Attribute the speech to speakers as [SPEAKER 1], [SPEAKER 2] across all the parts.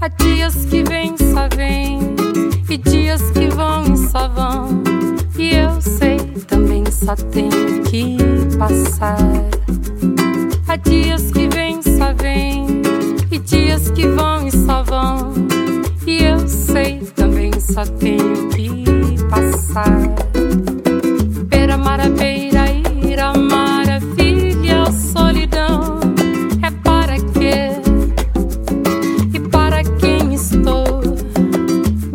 [SPEAKER 1] Há dias que vêm, só vêm, e dias que vão e só vão. E eu sei também só tenho que passar. Há dias que vêm, só vêm, e dias que vão e só vão. E eu sei também só tenho que passar. Pera, mara, beira, ira, maravilha, solidão. É para quê? E para quem estou?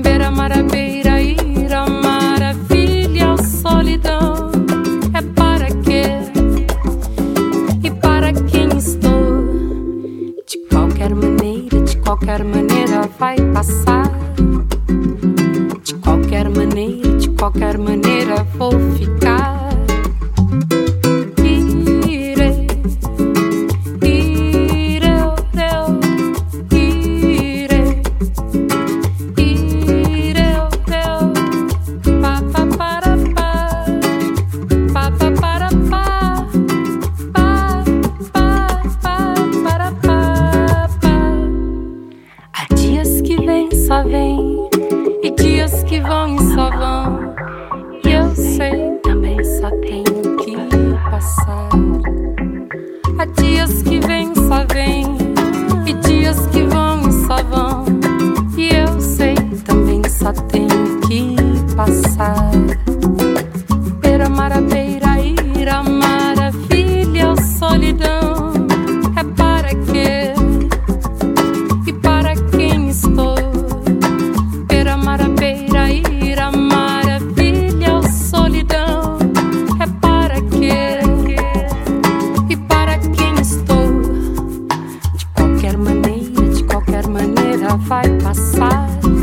[SPEAKER 1] Beira, mara, beira, ira, maravilha, solidão. É para quê? E para quem estou? De qualquer maneira, de qualquer maneira vai passar. qualquer maneira vou ficar. Irei, irei, irei, irei, pa pa para pa, pa pa para pa, pa pa pa para pa pa. Há dias que vem só vem e dias que vão e só vão. não vai passar.